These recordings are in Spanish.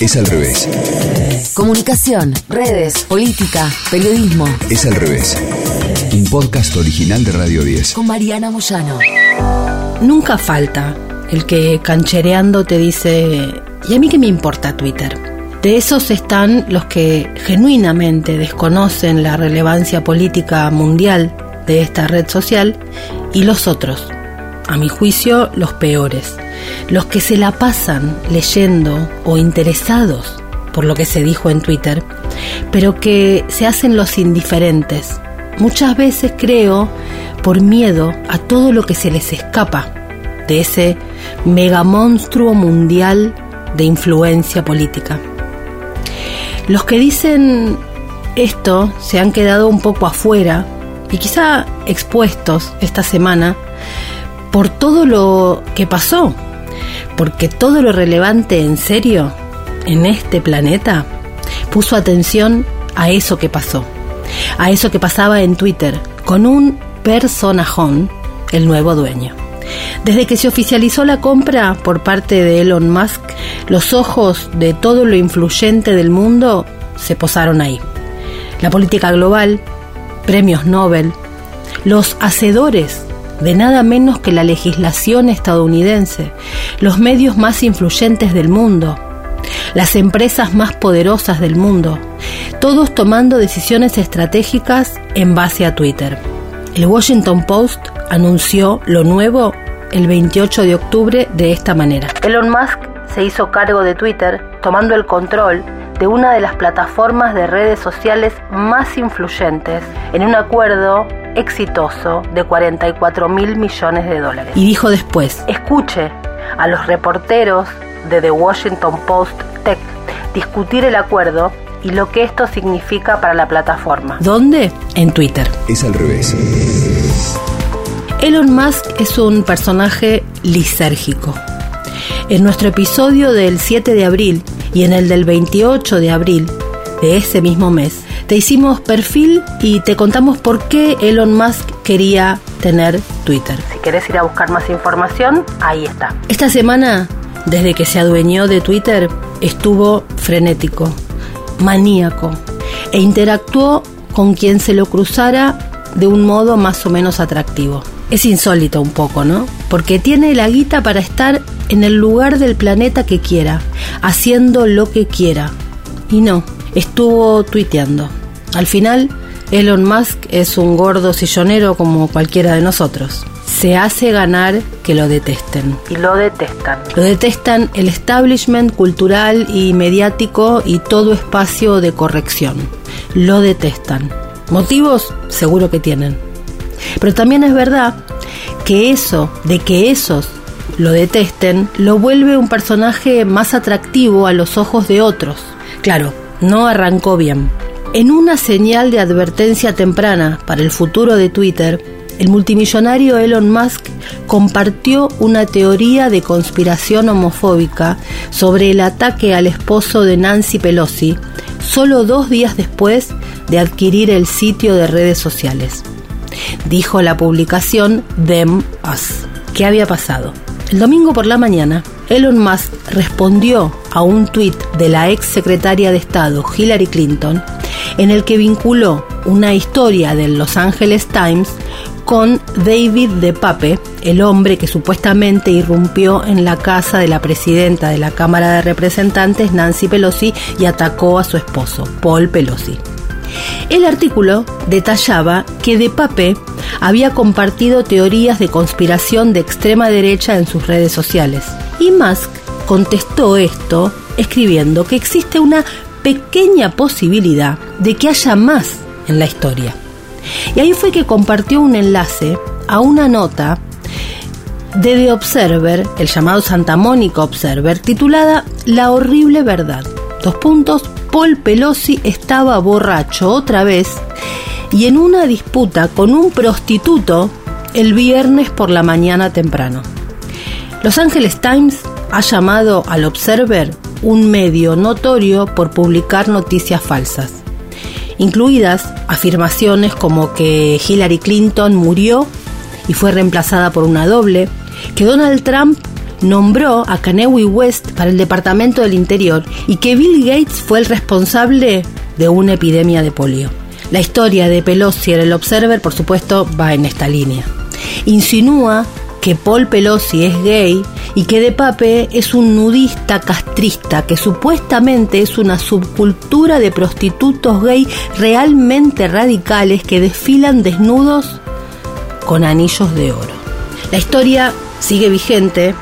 Es al revés. Comunicación, redes, política, periodismo. Es al revés. Un podcast original de Radio 10. Con Mariana Moyano. Nunca falta el que canchereando te dice, ¿y a mí qué me importa Twitter? De esos están los que genuinamente desconocen la relevancia política mundial de esta red social y los otros, a mi juicio los peores, los que se la pasan leyendo o interesados por lo que se dijo en Twitter, pero que se hacen los indiferentes. Muchas veces creo por miedo a todo lo que se les escapa de ese megamonstruo mundial de influencia política. Los que dicen esto se han quedado un poco afuera y quizá expuestos esta semana por todo lo que pasó, porque todo lo relevante en serio en este planeta puso atención a eso que pasó, a eso que pasaba en Twitter con un personajón, el nuevo dueño. Desde que se oficializó la compra por parte de Elon Musk, los ojos de todo lo influyente del mundo se posaron ahí. La política global, premios Nobel, los hacedores de nada menos que la legislación estadounidense, los medios más influyentes del mundo, las empresas más poderosas del mundo, todos tomando decisiones estratégicas en base a Twitter. El Washington Post anunció lo nuevo el 28 de octubre de esta manera. Elon Musk se hizo cargo de Twitter tomando el control de una de las plataformas de redes sociales más influyentes en un acuerdo exitoso de 44 mil millones de dólares. Y dijo después, escuche a los reporteros de The Washington Post Tech discutir el acuerdo y lo que esto significa para la plataforma. ¿Dónde? En Twitter. Es al revés. Elon Musk es un personaje lisérgico. En nuestro episodio del 7 de abril y en el del 28 de abril de ese mismo mes, te hicimos perfil y te contamos por qué Elon Musk quería tener Twitter. Si querés ir a buscar más información, ahí está. Esta semana, desde que se adueñó de Twitter, estuvo frenético, maníaco e interactuó con quien se lo cruzara de un modo más o menos atractivo. Es insólito un poco, ¿no? Porque tiene la guita para estar en el lugar del planeta que quiera, haciendo lo que quiera. Y no, estuvo tuiteando. Al final, Elon Musk es un gordo sillonero como cualquiera de nosotros. Se hace ganar que lo detesten. Y lo detestan. Lo detestan el establishment cultural y mediático y todo espacio de corrección. Lo detestan. Motivos seguro que tienen. Pero también es verdad que eso, de que esos lo detesten, lo vuelve un personaje más atractivo a los ojos de otros. Claro, no arrancó bien. En una señal de advertencia temprana para el futuro de Twitter, el multimillonario Elon Musk compartió una teoría de conspiración homofóbica sobre el ataque al esposo de Nancy Pelosi solo dos días después de adquirir el sitio de redes sociales. Dijo la publicación Them Us. ¿Qué había pasado? El domingo por la mañana, Elon Musk respondió a un tuit de la ex secretaria de Estado Hillary Clinton en el que vinculó una historia del Los Angeles Times con David de Pape, el hombre que supuestamente irrumpió en la casa de la presidenta de la Cámara de Representantes, Nancy Pelosi, y atacó a su esposo, Paul Pelosi. El artículo detallaba que De Pape había compartido teorías de conspiración de extrema derecha en sus redes sociales. Y Musk contestó esto escribiendo que existe una pequeña posibilidad de que haya más en la historia. Y ahí fue que compartió un enlace a una nota de The Observer, el llamado Santa Mónica Observer, titulada La horrible verdad. Dos puntos, Paul Pelosi estaba borracho otra vez y en una disputa con un prostituto el viernes por la mañana temprano. Los Angeles Times ha llamado al Observer un medio notorio por publicar noticias falsas, incluidas afirmaciones como que Hillary Clinton murió y fue reemplazada por una doble, que Donald Trump nombró a Kanye West para el Departamento del Interior y que Bill Gates fue el responsable de una epidemia de polio. La historia de Pelosi en el Observer, por supuesto, va en esta línea. Insinúa que Paul Pelosi es gay y que De Pape es un nudista castrista que supuestamente es una subcultura de prostitutos gay realmente radicales que desfilan desnudos con anillos de oro. La historia sigue vigente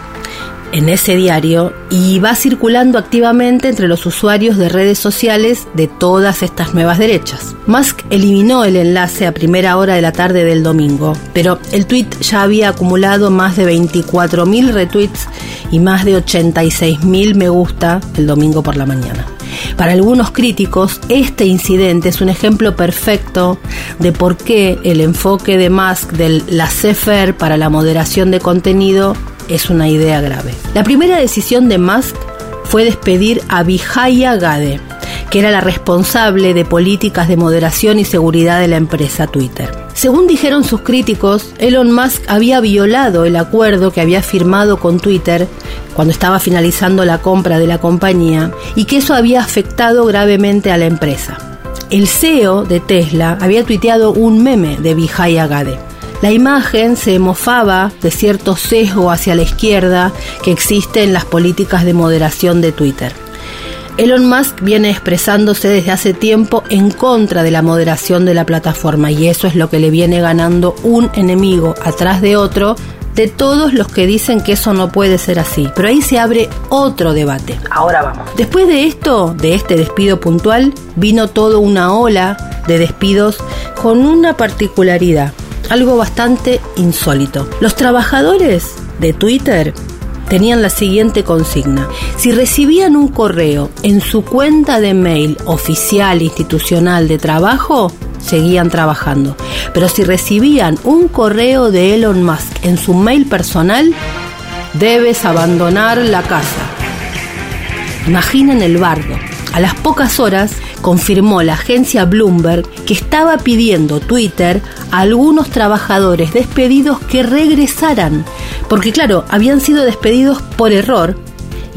en ese diario y va circulando activamente entre los usuarios de redes sociales de todas estas nuevas derechas. Musk eliminó el enlace a primera hora de la tarde del domingo, pero el tweet ya había acumulado más de 24.000 retweets y más de 86.000 me gusta el domingo por la mañana. Para algunos críticos, este incidente es un ejemplo perfecto de por qué el enfoque de Musk del laissez-faire para la moderación de contenido es una idea grave. La primera decisión de Musk fue despedir a Vijaya Gade, que era la responsable de políticas de moderación y seguridad de la empresa Twitter. Según dijeron sus críticos, Elon Musk había violado el acuerdo que había firmado con Twitter cuando estaba finalizando la compra de la compañía y que eso había afectado gravemente a la empresa. El CEO de Tesla había tuiteado un meme de Vijaya Gade. La imagen se mofaba de cierto sesgo hacia la izquierda que existe en las políticas de moderación de Twitter. Elon Musk viene expresándose desde hace tiempo en contra de la moderación de la plataforma y eso es lo que le viene ganando un enemigo atrás de otro de todos los que dicen que eso no puede ser así. Pero ahí se abre otro debate. Ahora vamos. Después de esto, de este despido puntual, vino toda una ola de despidos con una particularidad algo bastante insólito. Los trabajadores de Twitter tenían la siguiente consigna. Si recibían un correo en su cuenta de mail oficial institucional de trabajo, seguían trabajando. Pero si recibían un correo de Elon Musk en su mail personal, debes abandonar la casa. Imaginen el bardo. A las pocas horas confirmó la agencia Bloomberg que estaba pidiendo Twitter a algunos trabajadores despedidos que regresaran, porque claro, habían sido despedidos por error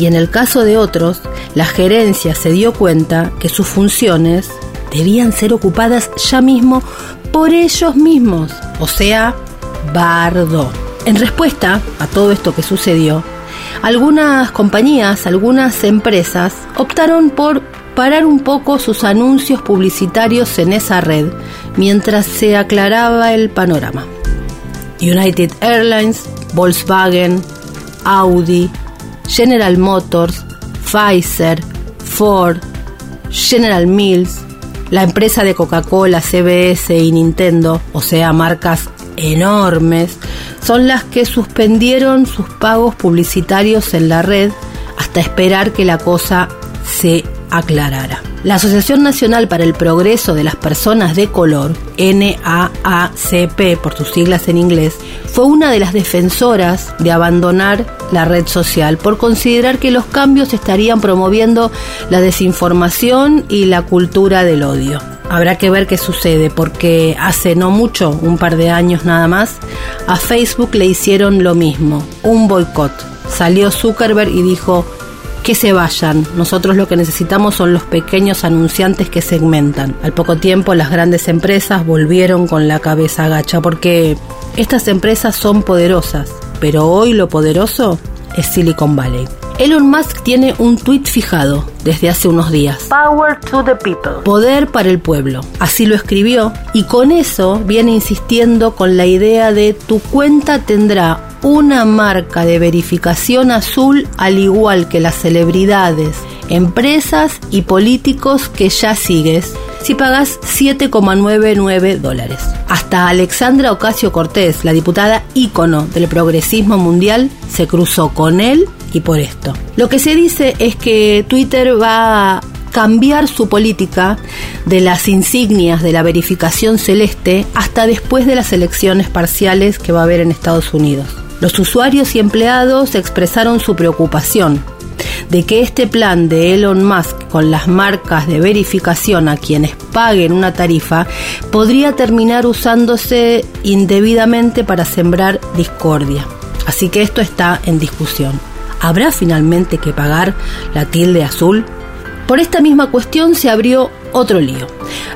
y en el caso de otros, la gerencia se dio cuenta que sus funciones debían ser ocupadas ya mismo por ellos mismos, o sea, bardo. En respuesta a todo esto que sucedió, algunas compañías, algunas empresas optaron por un poco sus anuncios publicitarios en esa red mientras se aclaraba el panorama. United Airlines, Volkswagen, Audi, General Motors, Pfizer, Ford, General Mills, la empresa de Coca-Cola, CBS y Nintendo, o sea, marcas enormes, son las que suspendieron sus pagos publicitarios en la red hasta esperar que la cosa se aclarara. La Asociación Nacional para el Progreso de las Personas de Color, NAACP por sus siglas en inglés, fue una de las defensoras de abandonar la red social por considerar que los cambios estarían promoviendo la desinformación y la cultura del odio. Habrá que ver qué sucede porque hace no mucho, un par de años nada más, a Facebook le hicieron lo mismo, un boicot. Salió Zuckerberg y dijo, que se vayan. Nosotros lo que necesitamos son los pequeños anunciantes que segmentan. Al poco tiempo las grandes empresas volvieron con la cabeza agacha porque estas empresas son poderosas, pero hoy lo poderoso es Silicon Valley. Elon Musk tiene un tweet fijado desde hace unos días. Power to the people. Poder para el pueblo. Así lo escribió y con eso viene insistiendo con la idea de tu cuenta tendrá una marca de verificación azul al igual que las celebridades, empresas y políticos que ya sigues si pagas 7,99 dólares. Hasta Alexandra Ocasio Cortés, la diputada ícono del progresismo mundial, se cruzó con él y por esto. Lo que se dice es que Twitter va a cambiar su política de las insignias de la verificación celeste hasta después de las elecciones parciales que va a haber en Estados Unidos. Los usuarios y empleados expresaron su preocupación de que este plan de Elon Musk con las marcas de verificación a quienes paguen una tarifa podría terminar usándose indebidamente para sembrar discordia. Así que esto está en discusión. ¿Habrá finalmente que pagar la tilde azul? Por esta misma cuestión se abrió otro lío.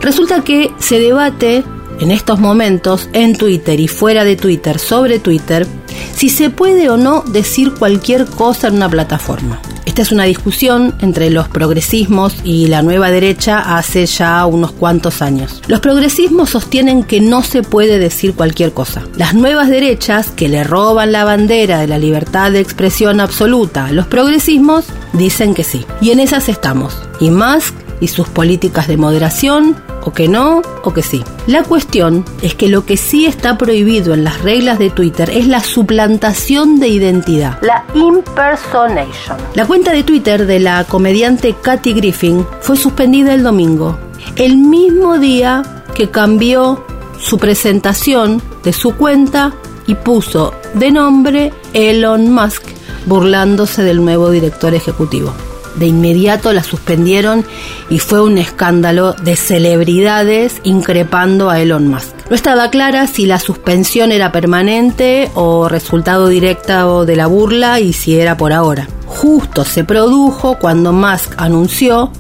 Resulta que se debate en estos momentos en Twitter y fuera de Twitter sobre Twitter si se puede o no decir cualquier cosa en una plataforma. Esta es una discusión entre los progresismos y la nueva derecha hace ya unos cuantos años. Los progresismos sostienen que no se puede decir cualquier cosa. Las nuevas derechas, que le roban la bandera de la libertad de expresión absoluta a los progresismos, dicen que sí. Y en esas estamos. Y Musk y sus políticas de moderación, o que no, o que sí. La cuestión es que lo que sí está prohibido en las reglas de Twitter es la suplantación de identidad, la impersonation. La cuenta de Twitter de la comediante Kathy Griffin fue suspendida el domingo, el mismo día que cambió su presentación de su cuenta y puso de nombre Elon Musk, burlándose del nuevo director ejecutivo de inmediato la suspendieron y fue un escándalo de celebridades increpando a Elon Musk. No estaba clara si la suspensión era permanente o resultado directo de la burla y si era por ahora. Justo se produjo cuando Musk anunció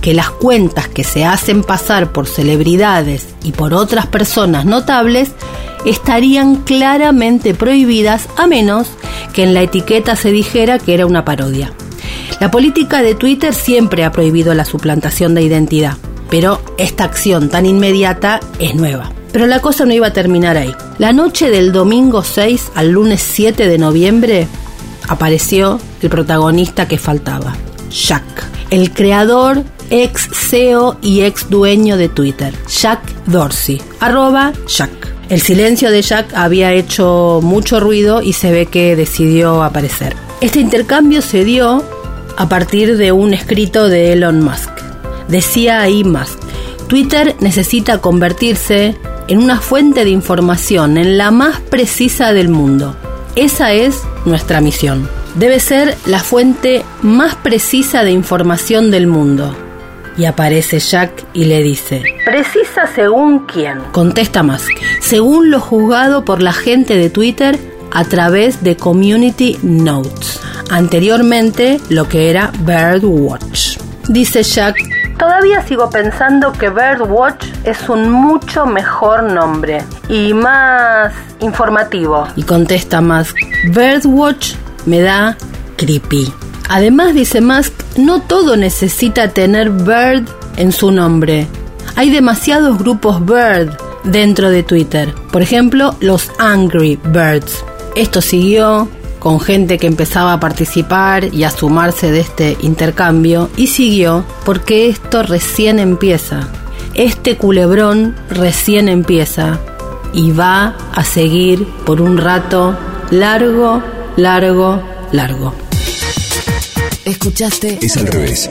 que las cuentas que se hacen pasar por celebridades y por otras personas notables estarían claramente prohibidas a menos que en la etiqueta se dijera que era una parodia. La política de Twitter siempre ha prohibido la suplantación de identidad, pero esta acción tan inmediata es nueva. Pero la cosa no iba a terminar ahí. La noche del domingo 6 al lunes 7 de noviembre apareció el protagonista que faltaba, Jack, el creador, ex CEO y ex dueño de Twitter, Jack Dorsey, arroba Jack. El silencio de Jack había hecho mucho ruido y se ve que decidió aparecer. Este intercambio se dio a partir de un escrito de Elon Musk. Decía ahí Musk, Twitter necesita convertirse en una fuente de información, en la más precisa del mundo. Esa es nuestra misión. Debe ser la fuente más precisa de información del mundo. Y aparece Jack y le dice, ¿Precisa según quién? Contesta Musk, según lo juzgado por la gente de Twitter a través de Community Notes anteriormente lo que era Birdwatch. Dice Jack, todavía sigo pensando que Birdwatch es un mucho mejor nombre y más informativo. Y contesta Musk, Birdwatch me da creepy. Además, dice Musk, no todo necesita tener Bird en su nombre. Hay demasiados grupos Bird dentro de Twitter. Por ejemplo, los Angry Birds. Esto siguió con gente que empezaba a participar y a sumarse de este intercambio y siguió porque esto recién empieza. Este culebrón recién empieza y va a seguir por un rato largo, largo, largo. Escuchaste Es al revés.